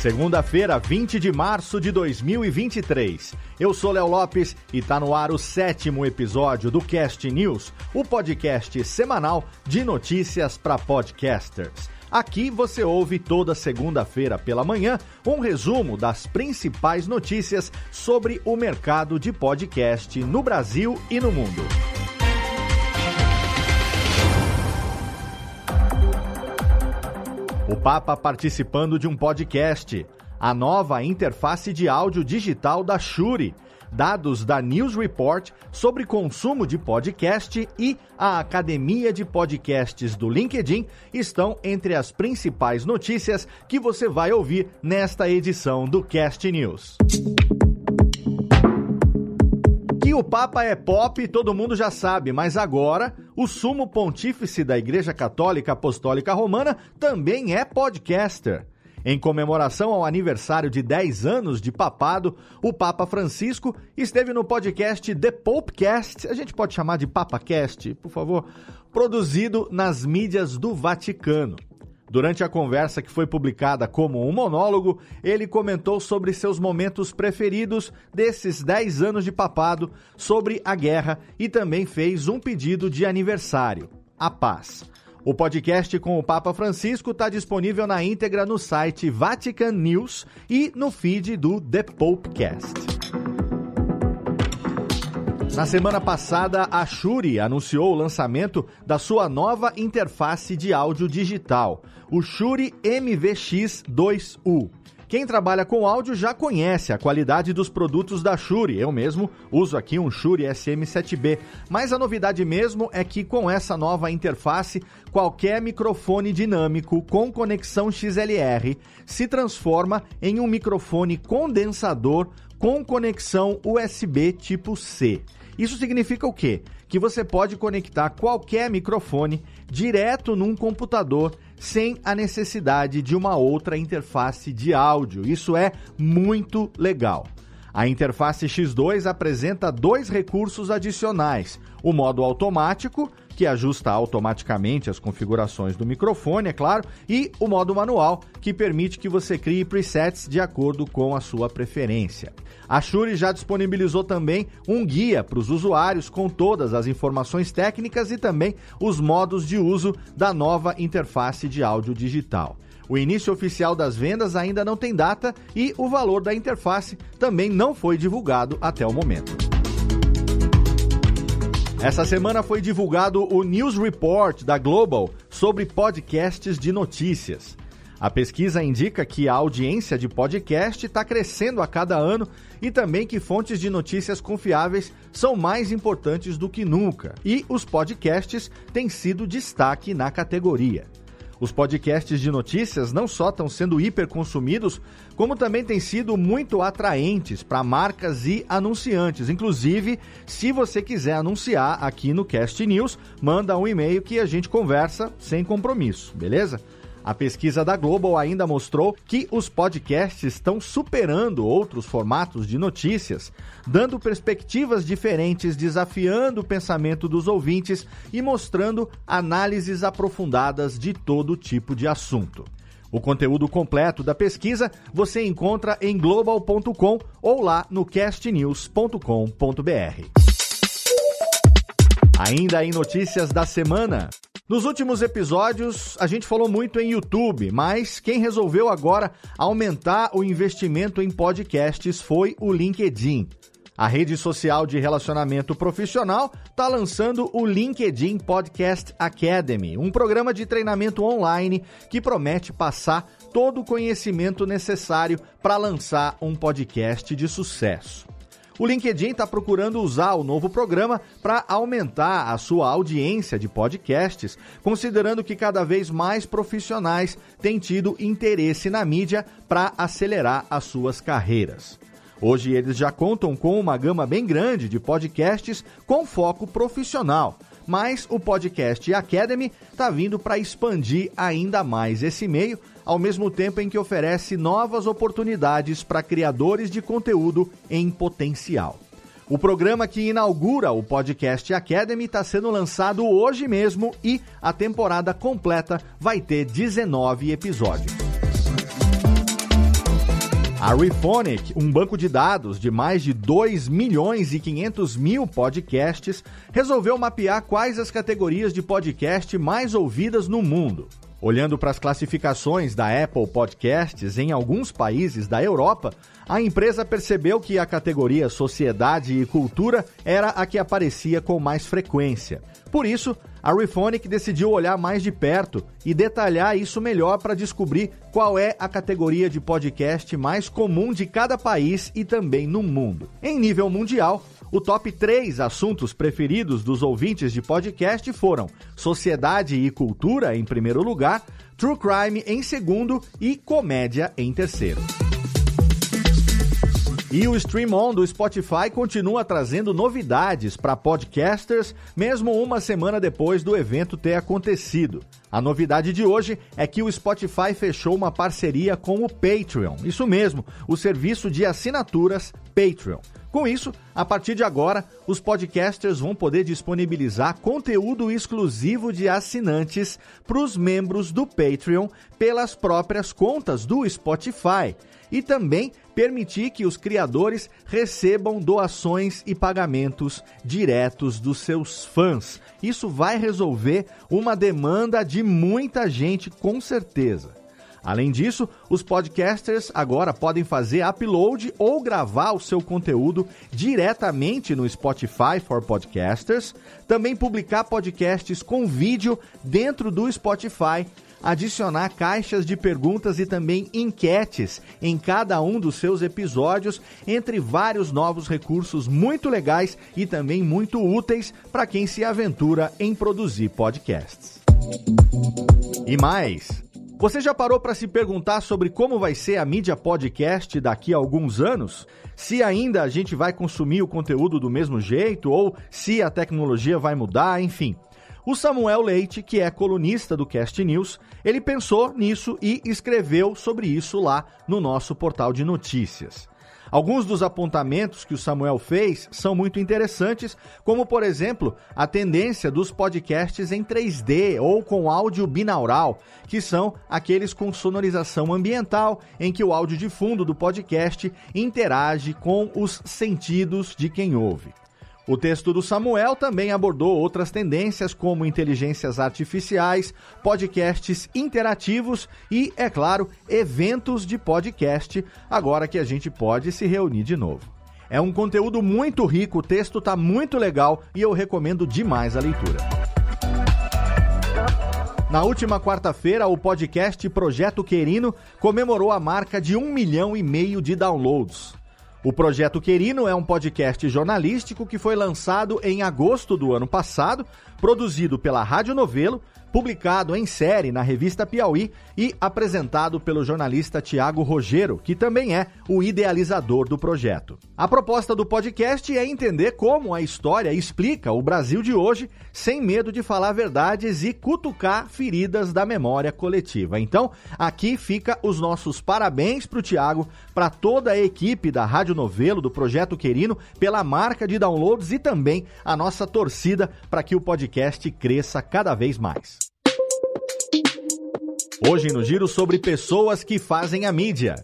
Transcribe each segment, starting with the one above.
Segunda-feira, 20 de março de 2023. Eu sou Léo Lopes e tá no ar o sétimo episódio do Cast News, o podcast semanal de notícias para podcasters. Aqui você ouve toda segunda-feira pela manhã um resumo das principais notícias sobre o mercado de podcast no Brasil e no mundo. O Papa participando de um podcast. A nova interface de áudio digital da Shure. Dados da News Report sobre consumo de podcast e a Academia de Podcasts do LinkedIn estão entre as principais notícias que você vai ouvir nesta edição do Cast News o Papa é pop, todo mundo já sabe, mas agora o sumo pontífice da Igreja Católica Apostólica Romana também é podcaster. Em comemoração ao aniversário de 10 anos de papado, o Papa Francisco esteve no podcast The Popecast, a gente pode chamar de PapaCast, por favor, produzido nas mídias do Vaticano. Durante a conversa que foi publicada como um monólogo, ele comentou sobre seus momentos preferidos desses 10 anos de papado, sobre a guerra e também fez um pedido de aniversário: a paz. O podcast com o Papa Francisco está disponível na íntegra no site Vatican News e no feed do The Popecast. Na semana passada, a Shure anunciou o lançamento da sua nova interface de áudio digital, o Shure MVX2U. Quem trabalha com áudio já conhece a qualidade dos produtos da Shure. Eu mesmo uso aqui um Shure SM7B. Mas a novidade mesmo é que com essa nova interface, qualquer microfone dinâmico com conexão XLR se transforma em um microfone condensador com conexão USB tipo C. Isso significa o quê? Que você pode conectar qualquer microfone direto num computador sem a necessidade de uma outra interface de áudio. Isso é muito legal. A interface X2 apresenta dois recursos adicionais: o modo automático que ajusta automaticamente as configurações do microfone, é claro, e o modo manual, que permite que você crie presets de acordo com a sua preferência. A Shure já disponibilizou também um guia para os usuários com todas as informações técnicas e também os modos de uso da nova interface de áudio digital. O início oficial das vendas ainda não tem data e o valor da interface também não foi divulgado até o momento. Essa semana foi divulgado o News Report da Global sobre podcasts de notícias. A pesquisa indica que a audiência de podcast está crescendo a cada ano e também que fontes de notícias confiáveis são mais importantes do que nunca. E os podcasts têm sido destaque na categoria. Os podcasts de notícias não só estão sendo hiper consumidos, como também têm sido muito atraentes para marcas e anunciantes. Inclusive, se você quiser anunciar aqui no Cast News, manda um e-mail que a gente conversa sem compromisso, beleza? A pesquisa da Global ainda mostrou que os podcasts estão superando outros formatos de notícias, dando perspectivas diferentes, desafiando o pensamento dos ouvintes e mostrando análises aprofundadas de todo tipo de assunto. O conteúdo completo da pesquisa você encontra em global.com ou lá no castnews.com.br. Ainda em notícias da semana. Nos últimos episódios, a gente falou muito em YouTube, mas quem resolveu agora aumentar o investimento em podcasts foi o LinkedIn. A rede social de relacionamento profissional está lançando o LinkedIn Podcast Academy, um programa de treinamento online que promete passar todo o conhecimento necessário para lançar um podcast de sucesso. O LinkedIn está procurando usar o novo programa para aumentar a sua audiência de podcasts, considerando que cada vez mais profissionais têm tido interesse na mídia para acelerar as suas carreiras. Hoje eles já contam com uma gama bem grande de podcasts com foco profissional, mas o Podcast Academy está vindo para expandir ainda mais esse meio, ao mesmo tempo em que oferece novas oportunidades para criadores de conteúdo em potencial. O programa que inaugura o Podcast Academy está sendo lançado hoje mesmo e a temporada completa vai ter 19 episódios. A Rephonic, um banco de dados de mais de 2 milhões e 500 mil podcasts, resolveu mapear quais as categorias de podcast mais ouvidas no mundo. Olhando para as classificações da Apple Podcasts em alguns países da Europa, a empresa percebeu que a categoria Sociedade e Cultura era a que aparecia com mais frequência. Por isso, a Rephonic decidiu olhar mais de perto e detalhar isso melhor para descobrir qual é a categoria de podcast mais comum de cada país e também no mundo. Em nível mundial, o top 3 assuntos preferidos dos ouvintes de podcast foram sociedade e cultura em primeiro lugar, true crime em segundo e comédia em terceiro. E o Stream On do Spotify continua trazendo novidades para podcasters, mesmo uma semana depois do evento ter acontecido. A novidade de hoje é que o Spotify fechou uma parceria com o Patreon. Isso mesmo, o serviço de assinaturas Patreon. Com isso, a partir de agora, os podcasters vão poder disponibilizar conteúdo exclusivo de assinantes para os membros do Patreon pelas próprias contas do Spotify e também permitir que os criadores recebam doações e pagamentos diretos dos seus fãs. Isso vai resolver uma demanda de muita gente, com certeza. Além disso, os podcasters agora podem fazer upload ou gravar o seu conteúdo diretamente no Spotify for Podcasters, também publicar podcasts com vídeo dentro do Spotify adicionar caixas de perguntas e também enquetes em cada um dos seus episódios, entre vários novos recursos muito legais e também muito úteis para quem se aventura em produzir podcasts. E mais, você já parou para se perguntar sobre como vai ser a mídia podcast daqui a alguns anos? Se ainda a gente vai consumir o conteúdo do mesmo jeito ou se a tecnologia vai mudar, enfim. O Samuel Leite, que é colunista do Cast News, ele pensou nisso e escreveu sobre isso lá no nosso portal de notícias. Alguns dos apontamentos que o Samuel fez são muito interessantes, como por exemplo, a tendência dos podcasts em 3D ou com áudio binaural, que são aqueles com sonorização ambiental, em que o áudio de fundo do podcast interage com os sentidos de quem ouve. O texto do Samuel também abordou outras tendências como inteligências artificiais, podcasts interativos e, é claro, eventos de podcast, agora que a gente pode se reunir de novo. É um conteúdo muito rico, o texto está muito legal e eu recomendo demais a leitura. Na última quarta-feira, o podcast Projeto Querino comemorou a marca de um milhão e meio de downloads. O Projeto Querino é um podcast jornalístico que foi lançado em agosto do ano passado, produzido pela Rádio Novelo, publicado em série na revista Piauí e apresentado pelo jornalista Tiago Rogero, que também é o idealizador do projeto. A proposta do podcast é entender como a história explica o Brasil de hoje sem medo de falar verdades e cutucar feridas da memória coletiva. Então, aqui fica os nossos parabéns para o Tiago, para toda a equipe da Rádio Novelo, do Projeto Querino, pela marca de downloads e também a nossa torcida para que o podcast cresça cada vez mais. Hoje no Giro sobre pessoas que fazem a mídia.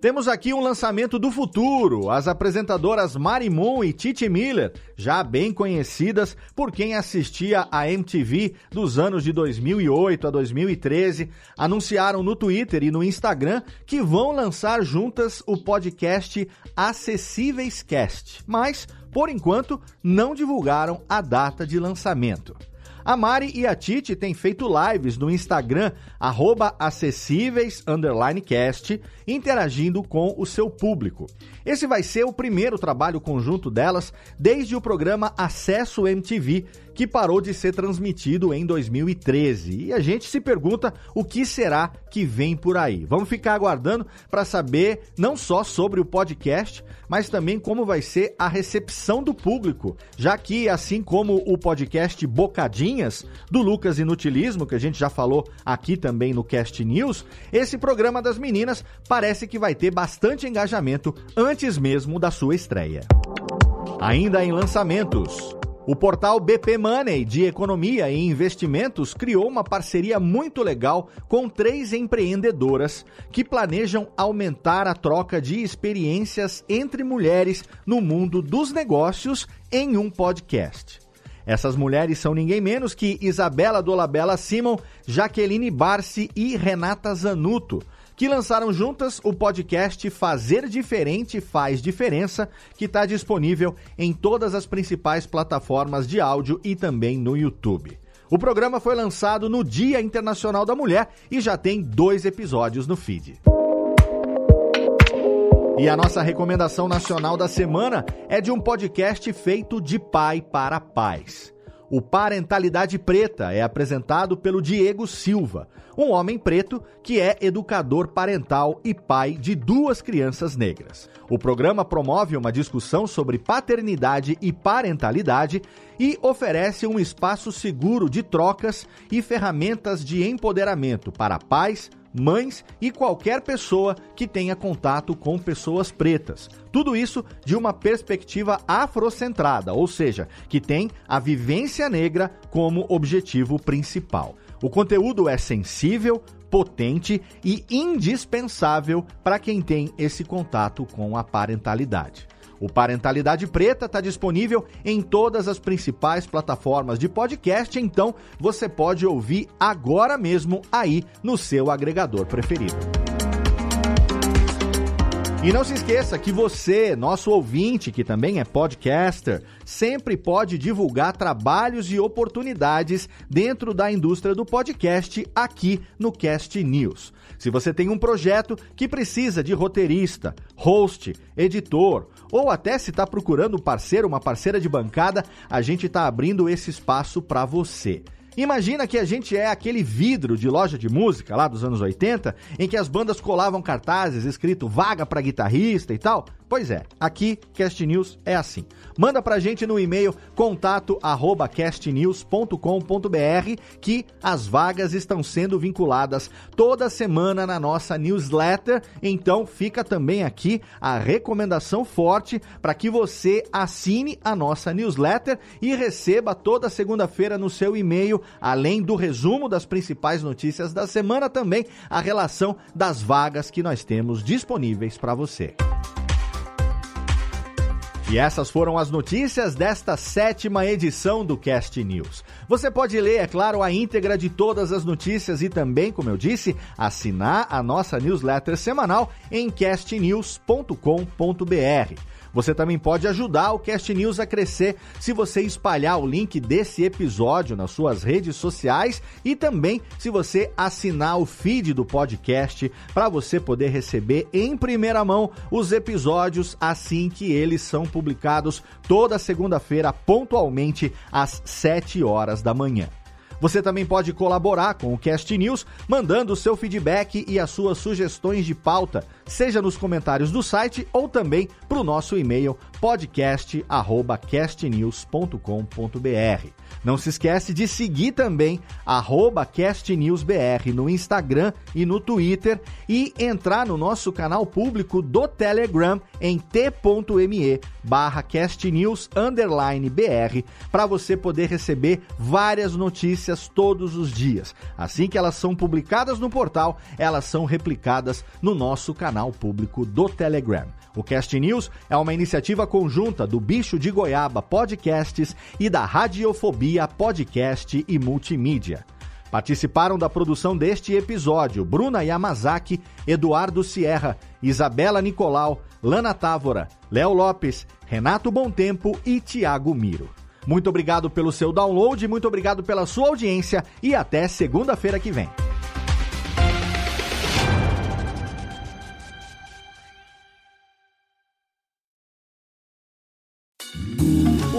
Temos aqui um lançamento do futuro, as apresentadoras Mari Moon e Titi Miller, já bem conhecidas por quem assistia a MTV dos anos de 2008 a 2013, anunciaram no Twitter e no Instagram que vão lançar juntas o podcast Acessíveis Cast, mas, por enquanto, não divulgaram a data de lançamento. A Mari e a Titi têm feito lives no Instagram, cast, interagindo com o seu público. Esse vai ser o primeiro trabalho conjunto delas desde o programa Acesso MTV, que parou de ser transmitido em 2013. E a gente se pergunta o que será que vem por aí. Vamos ficar aguardando para saber não só sobre o podcast, mas também como vai ser a recepção do público, já que assim como o podcast Bocadinhas do Lucas Inutilismo, que a gente já falou aqui também no Cast News, esse programa das meninas parece que vai ter bastante engajamento antes mesmo da sua estreia. Ainda em lançamentos, o portal BP Money de Economia e Investimentos criou uma parceria muito legal com três empreendedoras que planejam aumentar a troca de experiências entre mulheres no mundo dos negócios em um podcast. Essas mulheres são ninguém menos que Isabela Dolabella Simon, Jaqueline Barci e Renata Zanuto que lançaram juntas o podcast Fazer Diferente Faz Diferença, que está disponível em todas as principais plataformas de áudio e também no YouTube. O programa foi lançado no Dia Internacional da Mulher e já tem dois episódios no feed. E a nossa recomendação nacional da semana é de um podcast feito de pai para pais. O Parentalidade Preta é apresentado pelo Diego Silva, um homem preto que é educador parental e pai de duas crianças negras. O programa promove uma discussão sobre paternidade e parentalidade e oferece um espaço seguro de trocas e ferramentas de empoderamento para pais, mães e qualquer pessoa que tenha contato com pessoas pretas. Tudo isso de uma perspectiva afrocentrada, ou seja, que tem a vivência negra como objetivo principal. O conteúdo é sensível, potente e indispensável para quem tem esse contato com a parentalidade. O Parentalidade Preta está disponível em todas as principais plataformas de podcast, então você pode ouvir agora mesmo aí no seu agregador preferido. E não se esqueça que você, nosso ouvinte, que também é podcaster, sempre pode divulgar trabalhos e oportunidades dentro da indústria do podcast aqui no Cast News. Se você tem um projeto que precisa de roteirista, host, editor, ou até se está procurando um parceiro, uma parceira de bancada, a gente está abrindo esse espaço para você. Imagina que a gente é aquele vidro de loja de música lá dos anos 80, em que as bandas colavam cartazes escrito vaga para guitarrista e tal. Pois é, aqui Cast News é assim. Manda pra gente no e-mail contato@castnews.com.br que as vagas estão sendo vinculadas toda semana na nossa newsletter. Então fica também aqui a recomendação forte para que você assine a nossa newsletter e receba toda segunda-feira no seu e-mail, além do resumo das principais notícias da semana, também a relação das vagas que nós temos disponíveis para você. E essas foram as notícias desta sétima edição do Cast News. Você pode ler, é claro, a íntegra de todas as notícias e também, como eu disse, assinar a nossa newsletter semanal em castnews.com.br. Você também pode ajudar o Cast News a crescer se você espalhar o link desse episódio nas suas redes sociais e também se você assinar o feed do podcast para você poder receber em primeira mão os episódios assim que eles são publicados toda segunda-feira pontualmente às 7 horas da manhã. Você também pode colaborar com o Cast News, mandando o seu feedback e as suas sugestões de pauta, seja nos comentários do site ou também para o nosso e-mail podcast@castnews.com.br. Não se esquece de seguir também CastNewsBR no Instagram e no Twitter e entrar no nosso canal público do Telegram em t.me barra castnews_br para você poder receber várias notícias todos os dias. Assim que elas são publicadas no portal, elas são replicadas no nosso canal público do Telegram. O Cast News é uma iniciativa conjunta do Bicho de Goiaba Podcasts e da Radiofobia Podcast e Multimídia. Participaram da produção deste episódio Bruna Yamazaki, Eduardo Sierra, Isabela Nicolau, Lana Távora, Léo Lopes, Renato Tempo e Tiago Miro. Muito obrigado pelo seu download, muito obrigado pela sua audiência e até segunda-feira que vem.